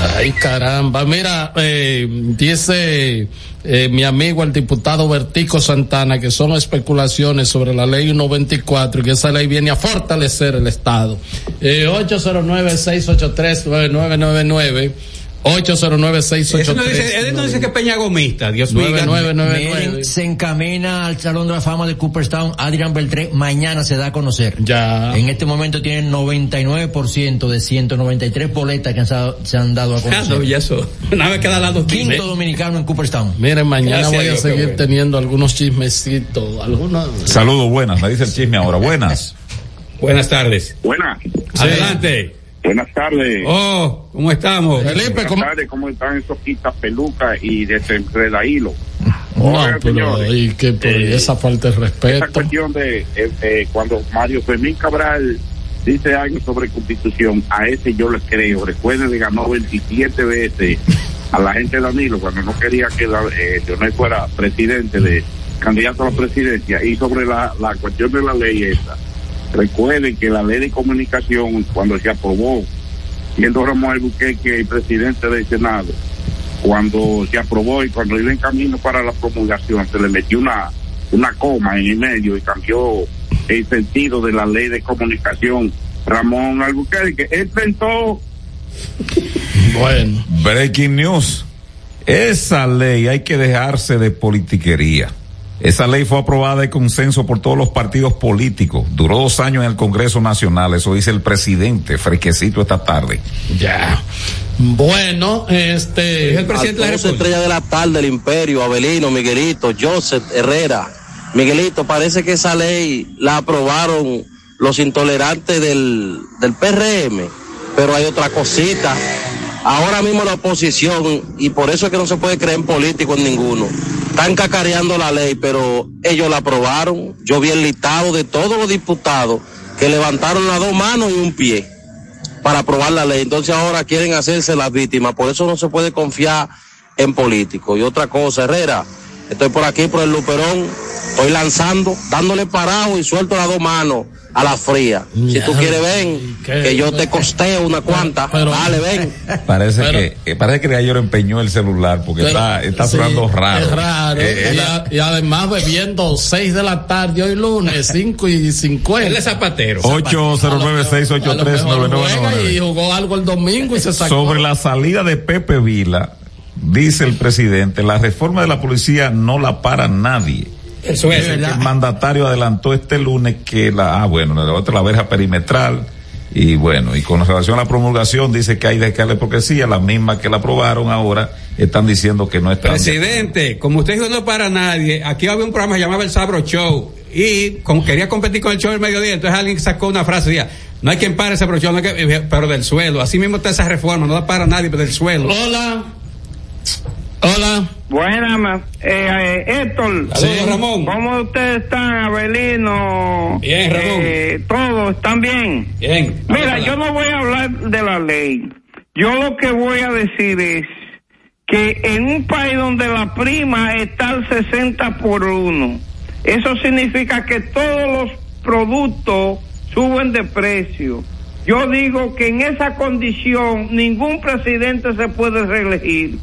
Ay, caramba. Mira, eh, dice eh, mi amigo el diputado Vertico Santana que son especulaciones sobre la ley 94 y que esa ley viene a fortalecer el Estado. Eh, 809-683-9999. 809-683. Eso no dice, él no dice que Peña Gomista, Dios mío. Miren, se encamina al Salón de la Fama de Cooperstown Adrian Beltré, mañana se da a conocer. Ya. En este momento tienen 99% de 193 boletas que han, se han dado a conocer. Claro, y eso. Una vez cada lado Quinto dominicano en Cooperstown. Miren, mañana Gracias voy a Dios, seguir bueno. teniendo algunos chismecitos, algunos. Saludos, buenas. Me dice el chisme ahora. Buenas. Buenas tardes. Buenas. Adelante. Buenas tardes. Oh, ¿cómo estamos? Felipe, Buenas ¿cómo? tardes, ¿cómo están esos quitas pelucas y desenreda hilo? No, Oigan, pero señores, y que por eh, esa falta de Esa respeto. cuestión de eh, eh, cuando Mario Fermín Cabral dice algo sobre constitución, a ese yo le creo. Recuerden que ganó 27 veces a la gente de Danilo cuando no quería que la- eh, Leonel fuera presidente de candidato a la presidencia y sobre la, la cuestión de la ley esa. Recuerden que la ley de comunicación cuando se aprobó siendo Ramón Albuquerque el presidente del Senado, cuando se aprobó y cuando iba en camino para la promulgación, se le metió una, una coma en el medio y cambió el sentido de la ley de comunicación. Ramón Albuquerque, él tentó Bueno. Breaking news. Esa ley hay que dejarse de politiquería. Esa ley fue aprobada de consenso por todos los partidos políticos. Duró dos años en el Congreso Nacional. Eso dice el presidente, fresquecito esta tarde. Ya. Bueno, este. Es el presidente de la República. Estrella de la Tarde, el Imperio, Abelino, Miguelito, Joseph Herrera. Miguelito, parece que esa ley la aprobaron los intolerantes del, del PRM, pero hay otra cosita. Ahora mismo la oposición, y por eso es que no se puede creer en políticos ninguno, están cacareando la ley, pero ellos la aprobaron. Yo vi el listado de todos los diputados que levantaron las dos manos y un pie para aprobar la ley. Entonces ahora quieren hacerse las víctimas. Por eso no se puede confiar en políticos. Y otra cosa, Herrera, estoy por aquí por el Luperón, estoy lanzando, dándole parado y suelto las dos manos a la fría. Si tú quieres ven, que yo te costeo una cuanta, dale, ven. Parece que eh, parece que Gallo empeñó el celular porque Pero, está, está sí, sonando raro. Es raro. Eh, y, a- y además bebiendo 6 de la tarde hoy lunes, 5 y 50. Él es zapatero. 809-683-9999. Y jugó algo el domingo y se sacó. Sobre la salida de Pepe Vila, dice el presidente, la reforma de la policía no la para nadie. Eso es. El mandatario adelantó este lunes que la, ah, bueno, la otra la verja perimetral. Y bueno, y con relación a la promulgación, dice que hay de que darle hipocresía, la misma que la aprobaron ahora, están diciendo que no están. Presidente, como usted dijo no para nadie, aquí había un programa que llamaba el Sabro Show y como quería competir con el show del mediodía, entonces alguien sacó una frase y decía, no hay quien pare ese Sabro Show, no hay que- pero del suelo. Así mismo está esa reforma, no da para nadie, pero del suelo. Hola. Hola. Buenas, eh, eh, Héctor. Saludos, Ramón. ¿Cómo ustedes están, Abelino? Bien, Ramón. Eh, todos, ¿están bien? Bien. Mira, yo no voy a hablar de la ley. Yo lo que voy a decir es que en un país donde la prima está al 60 por uno, eso significa que todos los productos suben de precio. Yo digo que en esa condición ningún presidente se puede reelegir,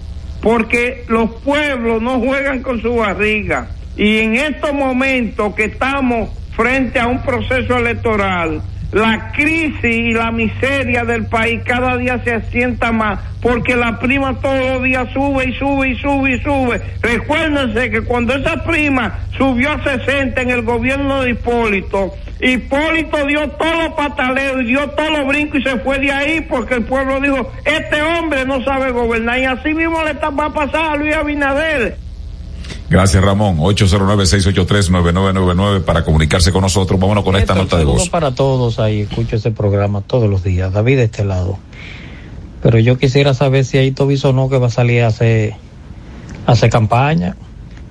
porque los pueblos no juegan con su barriga. Y en estos momentos que estamos frente a un proceso electoral, la crisis y la miseria del país cada día se asienta más porque la prima todos los días sube y sube y sube y sube. Recuérdense que cuando esa prima subió a 60 en el gobierno de Hipólito, Hipólito dio todos los pataleos y dio todos los brincos y se fue de ahí porque el pueblo dijo, este hombre no sabe gobernar y así mismo le va a pasar a Luis Abinader. Gracias, Ramón. 809-683-9999 para comunicarse con nosotros. Vámonos con esta nota de voz. para todos ahí, escucho ese programa todos los días. David de este lado. Pero yo quisiera saber si Aito Bisonó que va a salir a hacer, a hacer campaña,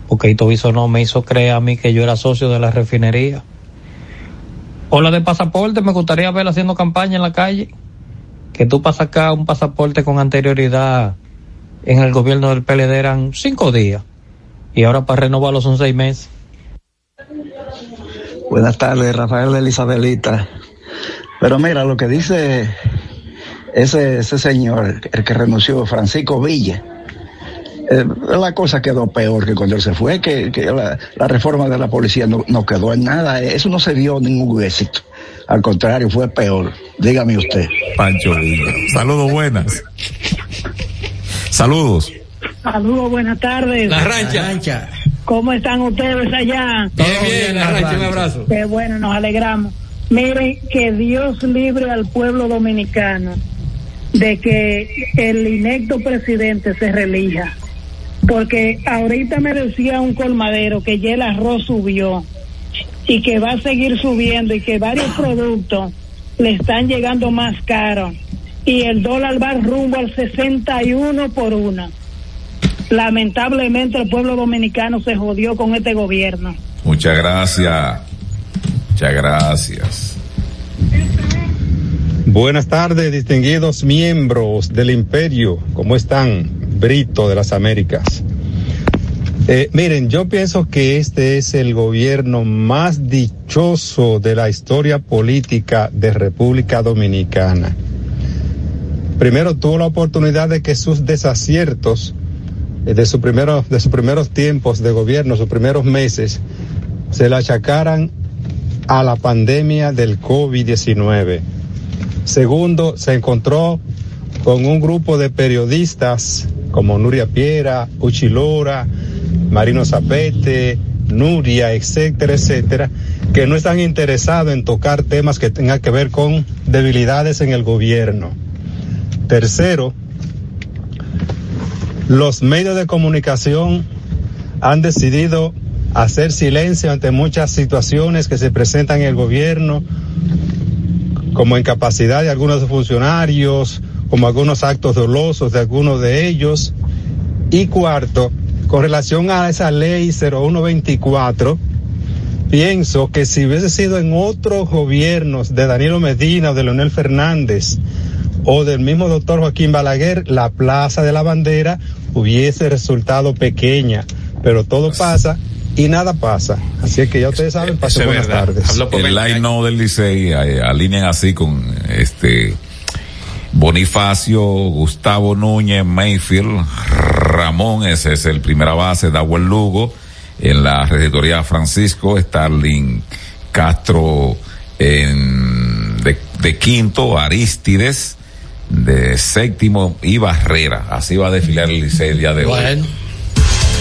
porque Aito Bisonó me hizo creer a mí que yo era socio de la refinería. O la de pasaporte, me gustaría verla haciendo campaña en la calle. Que tú para sacar un pasaporte con anterioridad en el gobierno del PLD eran cinco días. Y ahora para renovarlo son seis meses. Buenas tardes, Rafael de Elizabelita. Pero mira, lo que dice ese, ese señor, el que renunció, Francisco Villa, eh, la cosa quedó peor que cuando él se fue, que, que la, la reforma de la policía no, no quedó en nada. Eso no se dio ningún éxito. Al contrario, fue peor. Dígame usted. Pancho Villa. Saludos, buenas. Saludos. Saludos, buenas tardes. La rancha. ¿Cómo están ustedes allá? Bien, bien, la rancha, un abrazo. Qué bueno, nos alegramos. Miren, que Dios libre al pueblo dominicano de que el inecto presidente se relija. Porque ahorita me decía un colmadero que ya el arroz subió y que va a seguir subiendo y que varios productos le están llegando más caros y el dólar va rumbo al 61 por una. Lamentablemente el pueblo dominicano se jodió con este gobierno. Muchas gracias. Muchas gracias. Buenas tardes, distinguidos miembros del imperio. ¿Cómo están? Brito de las Américas. Eh, miren, yo pienso que este es el gobierno más dichoso de la historia política de República Dominicana. Primero tuvo la oportunidad de que sus desaciertos de, su primero, sus primeros tiempos de gobierno, sus primeros meses, se le achacaran a la pandemia del COVID-19. Segundo, se encontró con un grupo de periodistas como Nuria Piera, Uchilora, Marino Zapete, Nuria, etcétera, etcétera, que no están interesados en tocar temas que tengan que ver con debilidades en el gobierno. Tercero, los medios de comunicación han decidido hacer silencio ante muchas situaciones que se presentan en el gobierno, como incapacidad de algunos funcionarios, como algunos actos dolosos de algunos de ellos. Y cuarto, con relación a esa ley 0124, pienso que si hubiese sido en otros gobiernos de Danilo Medina o de Leonel Fernández o del mismo doctor Joaquín Balaguer, la Plaza de la Bandera hubiese resultado pequeña, pero todo pasa y nada pasa. Así es que ya ustedes saben, pasen buenas verdad. tardes. El line no del Licey eh, alinean así con este Bonifacio, Gustavo Núñez, Mayfield, Ramón, ese es el primera base, Dawel Lugo, en la regidoría Francisco, Starling Castro en, de, de quinto, Aristides de séptimo y Barrera. Así va a desfilar el Licey el día de hoy.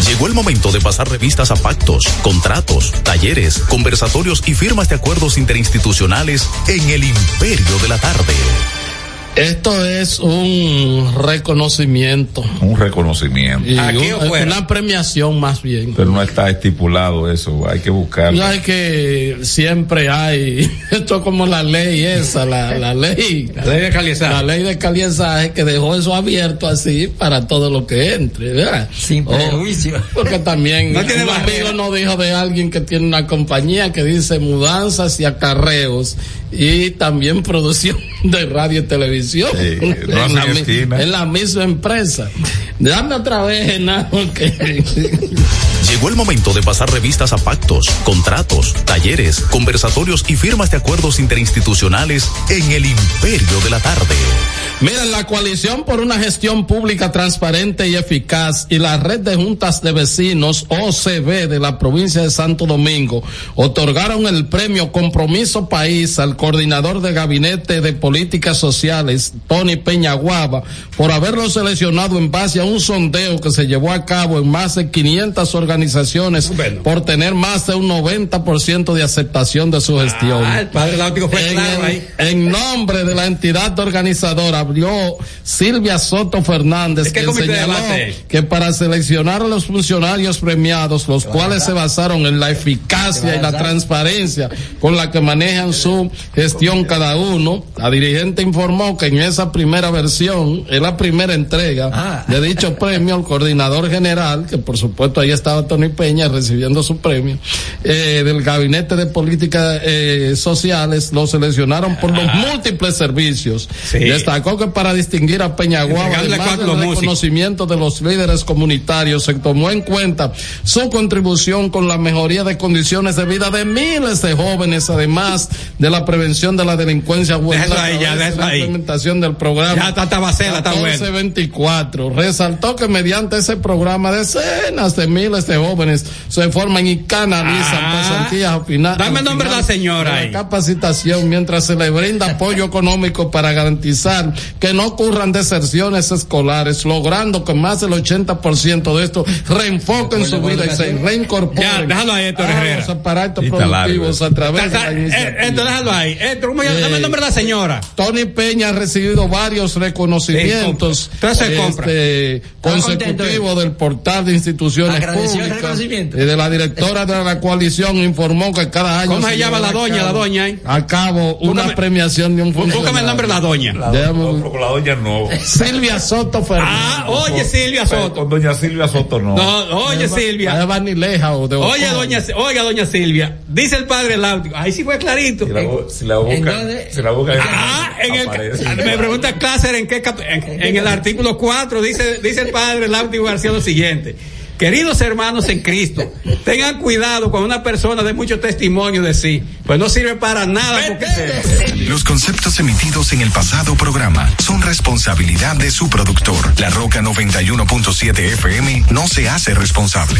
Llegó el momento de pasar revistas a pactos, contratos, talleres, conversatorios y firmas de acuerdos interinstitucionales en el Imperio de la Tarde. Esto es un reconocimiento. Un reconocimiento. Y un- una premiación más bien. Pero no está estipulado eso, hay que buscarlo. No hay que siempre hay, esto es como la ley esa, la, la ley. La ley de caliezaje. La ley de caliezaje que dejó eso abierto así para todo lo que entre, ¿verdad? Sin Oh, prejuicio. porque también No tiene un barrera. amigo nos dijo de alguien que tiene una compañía que dice mudanzas y acarreos y también producción de radio y televisión. no en, la, en misma empresa. Dame otra vez, Genaro, que Llegó el momento de pasar revistas a pactos, contratos, talleres, conversatorios y firmas de acuerdos interinstitucionales en el imperio de la tarde. Miren, la coalición por una gestión pública transparente y eficaz y la red de juntas de vecinos OCB de la provincia de Santo Domingo otorgaron el premio Compromiso País al coordinador de gabinete de políticas sociales, Tony Peñaguaba, por haberlo seleccionado en base a un sondeo que se llevó a cabo en más de 500 organizaciones por tener más de un 90% de aceptación de su gestión. Ah, el padre Láutico fue En, claro el- ahí. en nombre de la entidad organizadora abrió Silvia Soto Fernández, ¿De qué que señaló que para seleccionar a los funcionarios premiados, los cuales se basaron en la eficacia y la transparencia con la que manejan su gestión cada uno, la dirigente informó que en esa primera versión, en la primera entrega de dicho premio, el coordinador general, que por supuesto ahí estaba Tony Peña recibiendo su premio, eh, del Gabinete de Políticas eh, Sociales, lo seleccionaron por los múltiples servicios. Destacó que para distinguir a Peñaguaba, además del reconocimiento de los líderes comunitarios, se tomó en cuenta su contribución con la mejoría de condiciones de vida de miles de jóvenes, además de la prevención de la delincuencia juvenil ahí, la implementación del programa. Ya está Tabacela, está bueno. 1424. Resaltó que mediante ese programa decenas de miles de jóvenes se forman y canalizan Ah. pasantías a final- Dame el al nombre de la señora de ahí. capacitación mientras se le brinda apoyo económico para garantizar que no ocurran deserciones escolares, logrando que más del 80% de estos reenfoquen su vida y se reincorporen Ya, déjalo ahí, Héctor a Herrera. los aparatos largo productivos a través de la eh, iniciativa. Esto, déjalo ahí. Esto, ¿cómo llama? Dame el nombre de la señora. Tony Peña ha recibido varios reconocimientos Sí, compra. Este, consecutivos del portal de instituciones públicas. Y de la directora de la coalición informó que cada año ¿Cómo se llama lleva la doña, cabo- la doña ahí? a cabo una Búscame- premiación de un Búscame el nombre de la doña. Déjame- Con la doña no. Silvia Soto Fernández Ah, oye Silvia Soto. Con doña Silvia Soto no. No, oye Silvia. Oye, doña, oiga, doña Silvia. Dice el padre Láutico. Ahí sí fue clarito. Si la, la busca, si la busca, Ah, en el, aparece. me pregunta Clácer en qué cap- en, en el artículo 4 dice dice el padre Láutico García lo siguiente. Queridos hermanos en Cristo, tengan cuidado cuando una persona dé mucho testimonio de sí, pues no sirve para nada porque Los conceptos emitidos en el pasado programa son responsabilidad de su productor. La Roca 91.7 FM no se hace responsable.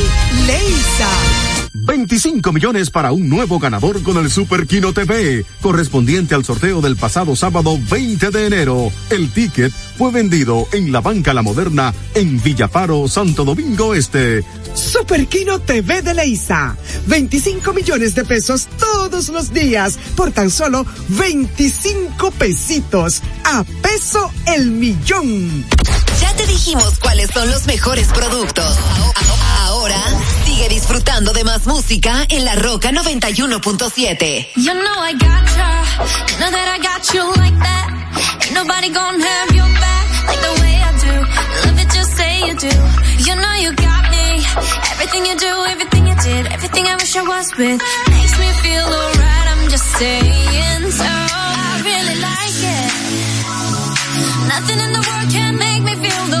Leisa. 25 millones para un nuevo ganador con el Super Kino TV, correspondiente al sorteo del pasado sábado 20 de enero. El ticket fue vendido en la Banca La Moderna en Villaparo, Santo Domingo Este. Super Kino TV de Leisa. 25 millones de pesos todos los días por tan solo 25 pesitos. A peso el millón. Ya te dijimos cuáles son los mejores productos. Ahora disfrutando de más música en La Roca 91.7. You know I gotcha. You know that I got you like that. Ain't nobody gonna have your back like the way I do. Love it just say you do. You know you got me. Everything you do, everything you did, everything I wish I was with. Makes me feel feel alright, I'm just saying so. I really like it. Nothing in the world can make me feel the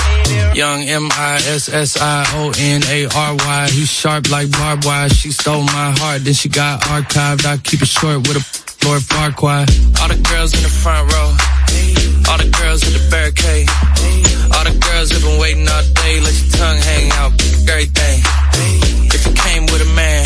Young M I S S I O N A R Y. He's sharp like barbed wire. She stole my heart, then she got archived. I keep it short with a Lord Farquhar. All the girls in the front row. All the girls in the barricade. All the girls have been waiting all day. Let your tongue hang out. Everything. If you came with a man,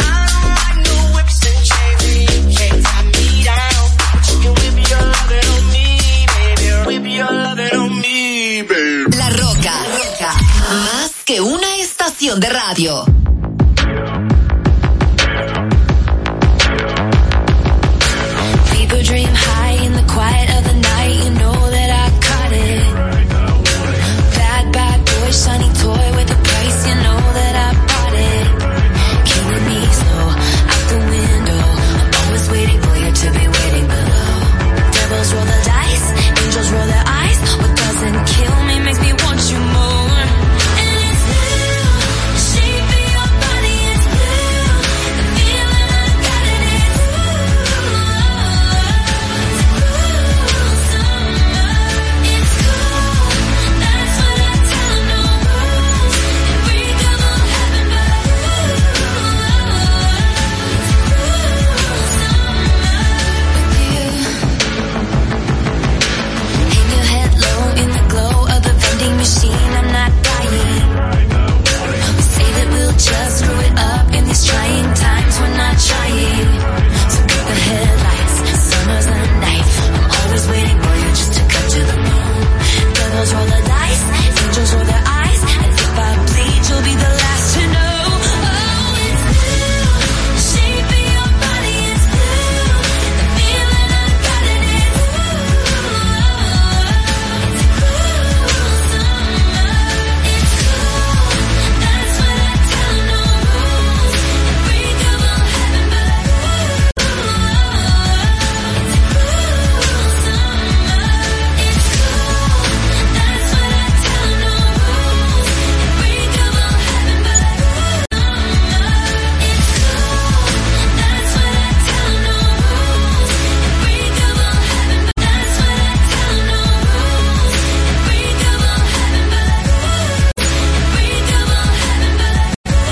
Más que una estación de radio.